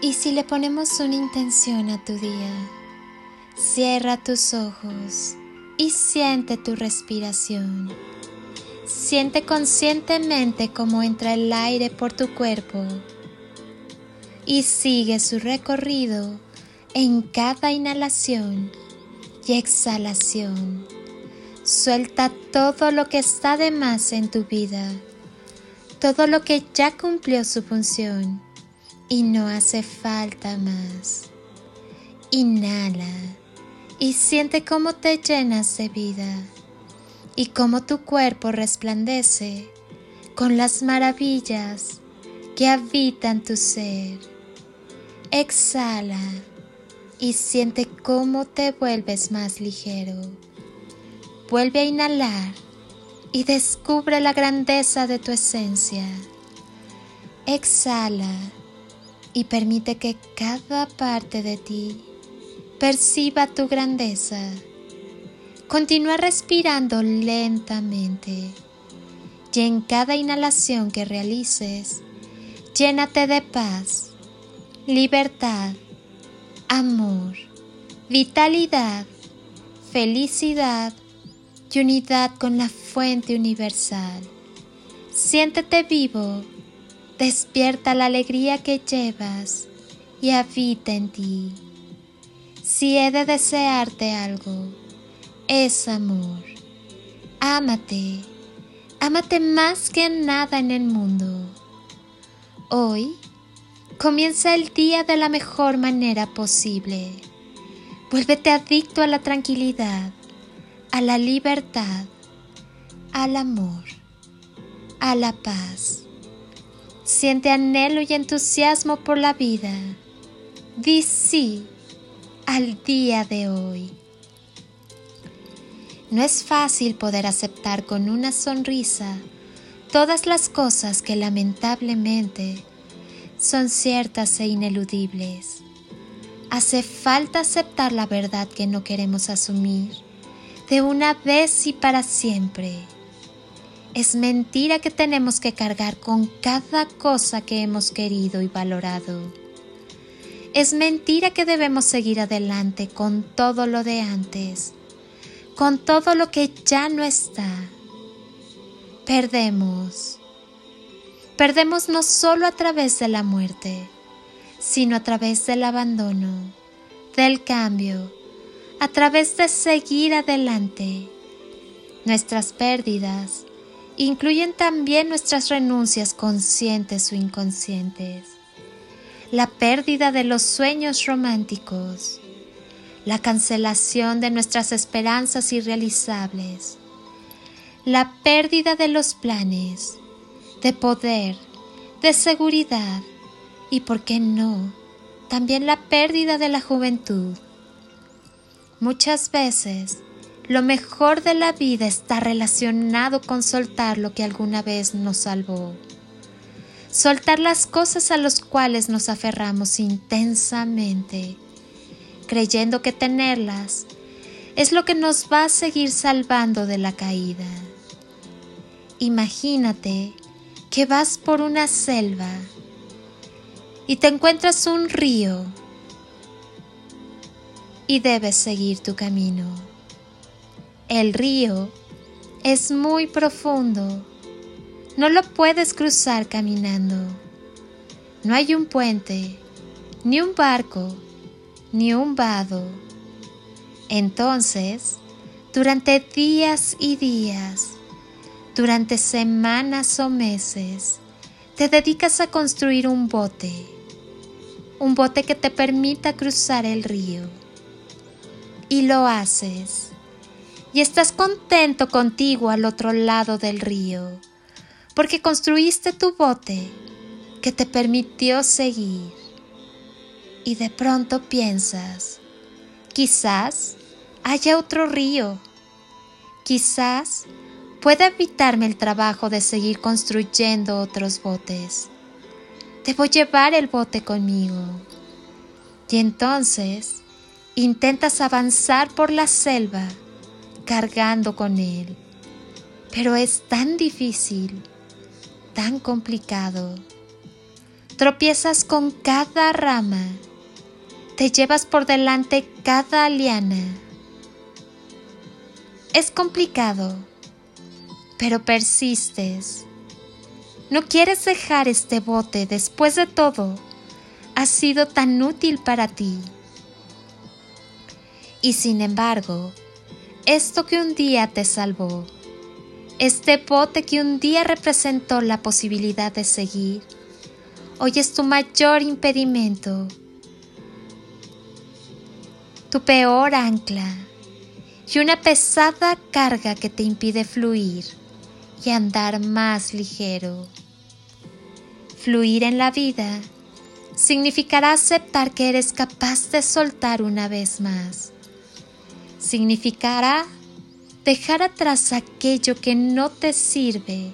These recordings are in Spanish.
Y si le ponemos una intención a tu día, cierra tus ojos y siente tu respiración. Siente conscientemente cómo entra el aire por tu cuerpo y sigue su recorrido en cada inhalación y exhalación. Suelta todo lo que está de más en tu vida, todo lo que ya cumplió su función y no hace falta más. Inhala y siente cómo te llenas de vida y cómo tu cuerpo resplandece con las maravillas que habitan tu ser. Exhala y siente cómo te vuelves más ligero. Vuelve a inhalar y descubre la grandeza de tu esencia. Exhala y permite que cada parte de ti perciba tu grandeza. Continúa respirando lentamente y en cada inhalación que realices, llénate de paz, libertad, amor, vitalidad, felicidad y unidad con la fuente universal. Siéntete vivo Despierta la alegría que llevas y habita en ti. Si he de desearte algo, es amor. Ámate, ámate más que nada en el mundo. Hoy comienza el día de la mejor manera posible. Vuélvete adicto a la tranquilidad, a la libertad, al amor, a la paz. Siente anhelo y entusiasmo por la vida. Di sí al día de hoy. No es fácil poder aceptar con una sonrisa todas las cosas que lamentablemente son ciertas e ineludibles. Hace falta aceptar la verdad que no queremos asumir de una vez y para siempre. Es mentira que tenemos que cargar con cada cosa que hemos querido y valorado. Es mentira que debemos seguir adelante con todo lo de antes, con todo lo que ya no está. Perdemos. Perdemos no solo a través de la muerte, sino a través del abandono, del cambio, a través de seguir adelante. Nuestras pérdidas incluyen también nuestras renuncias conscientes o inconscientes, la pérdida de los sueños románticos, la cancelación de nuestras esperanzas irrealizables, la pérdida de los planes, de poder, de seguridad y, por qué no, también la pérdida de la juventud. Muchas veces lo mejor de la vida está relacionado con soltar lo que alguna vez nos salvó. Soltar las cosas a las cuales nos aferramos intensamente, creyendo que tenerlas es lo que nos va a seguir salvando de la caída. Imagínate que vas por una selva y te encuentras un río y debes seguir tu camino. El río es muy profundo. No lo puedes cruzar caminando. No hay un puente, ni un barco, ni un vado. Entonces, durante días y días, durante semanas o meses, te dedicas a construir un bote, un bote que te permita cruzar el río. Y lo haces y estás contento contigo al otro lado del río, porque construiste tu bote que te permitió seguir. Y de pronto piensas, quizás haya otro río, quizás pueda evitarme el trabajo de seguir construyendo otros botes. Debo llevar el bote conmigo. Y entonces Intentas avanzar por la selva cargando con él, pero es tan difícil, tan complicado. Tropiezas con cada rama, te llevas por delante cada liana. Es complicado, pero persistes. No quieres dejar este bote después de todo. Ha sido tan útil para ti. Y sin embargo, esto que un día te salvó, este bote que un día representó la posibilidad de seguir, hoy es tu mayor impedimento, tu peor ancla y una pesada carga que te impide fluir y andar más ligero. Fluir en la vida significará aceptar que eres capaz de soltar una vez más significará dejar atrás aquello que no te sirve,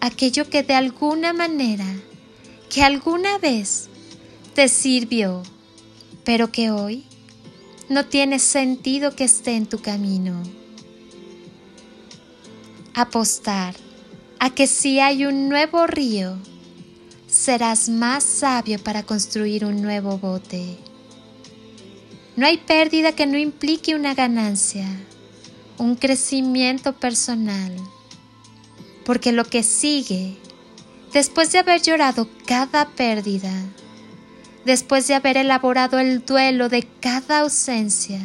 aquello que de alguna manera, que alguna vez te sirvió, pero que hoy no tiene sentido que esté en tu camino. Apostar a que si hay un nuevo río, serás más sabio para construir un nuevo bote. No hay pérdida que no implique una ganancia, un crecimiento personal, porque lo que sigue, después de haber llorado cada pérdida, después de haber elaborado el duelo de cada ausencia,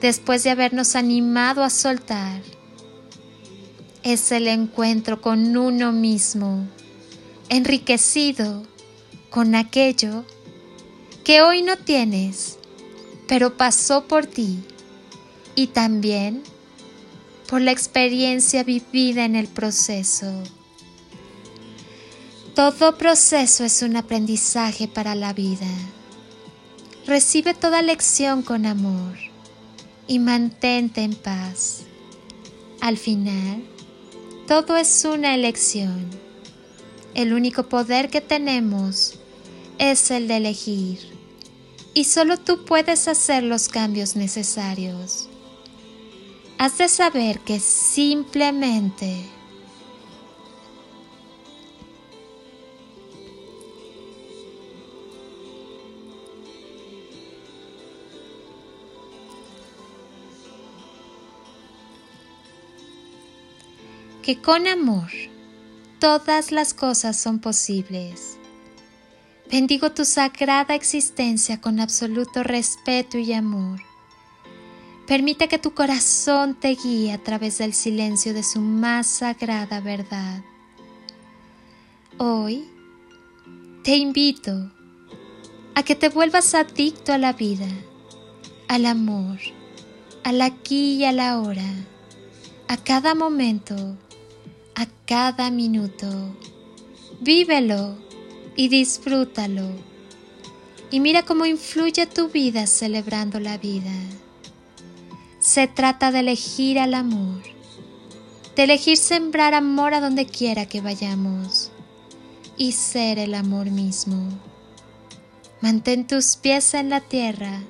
después de habernos animado a soltar, es el encuentro con uno mismo, enriquecido con aquello que hoy no tienes pero pasó por ti y también por la experiencia vivida en el proceso. Todo proceso es un aprendizaje para la vida. Recibe toda lección con amor y mantente en paz. Al final, todo es una elección. El único poder que tenemos es el de elegir y solo tú puedes hacer los cambios necesarios. Has de saber que simplemente que con amor todas las cosas son posibles. Bendigo tu sagrada existencia con absoluto respeto y amor. Permite que tu corazón te guíe a través del silencio de su más sagrada verdad. Hoy te invito a que te vuelvas adicto a la vida, al amor, al aquí y a la hora, a cada momento, a cada minuto. Vívelo y disfrútalo. Y mira cómo influye tu vida celebrando la vida. Se trata de elegir al amor, de elegir sembrar amor a donde quiera que vayamos y ser el amor mismo. Mantén tus pies en la tierra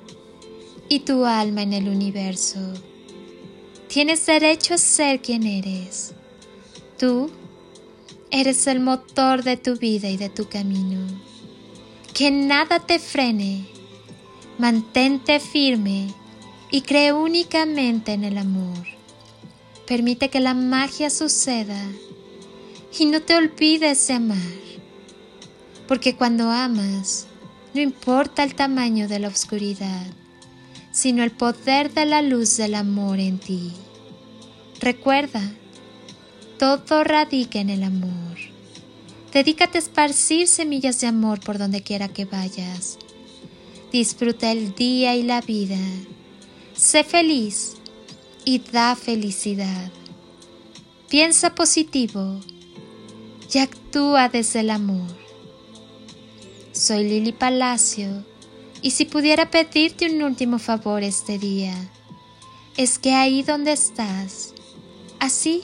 y tu alma en el universo. Tienes derecho a ser quien eres. Tú Eres el motor de tu vida y de tu camino. Que nada te frene. Mantente firme y cree únicamente en el amor. Permite que la magia suceda y no te olvides de amar. Porque cuando amas, no importa el tamaño de la oscuridad, sino el poder de la luz del amor en ti. Recuerda, todo radica en el amor. Dedícate a esparcir semillas de amor por donde quiera que vayas. Disfruta el día y la vida. Sé feliz y da felicidad. Piensa positivo y actúa desde el amor. Soy Lili Palacio y si pudiera pedirte un último favor este día, es que ahí donde estás, así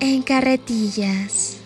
En carretillas.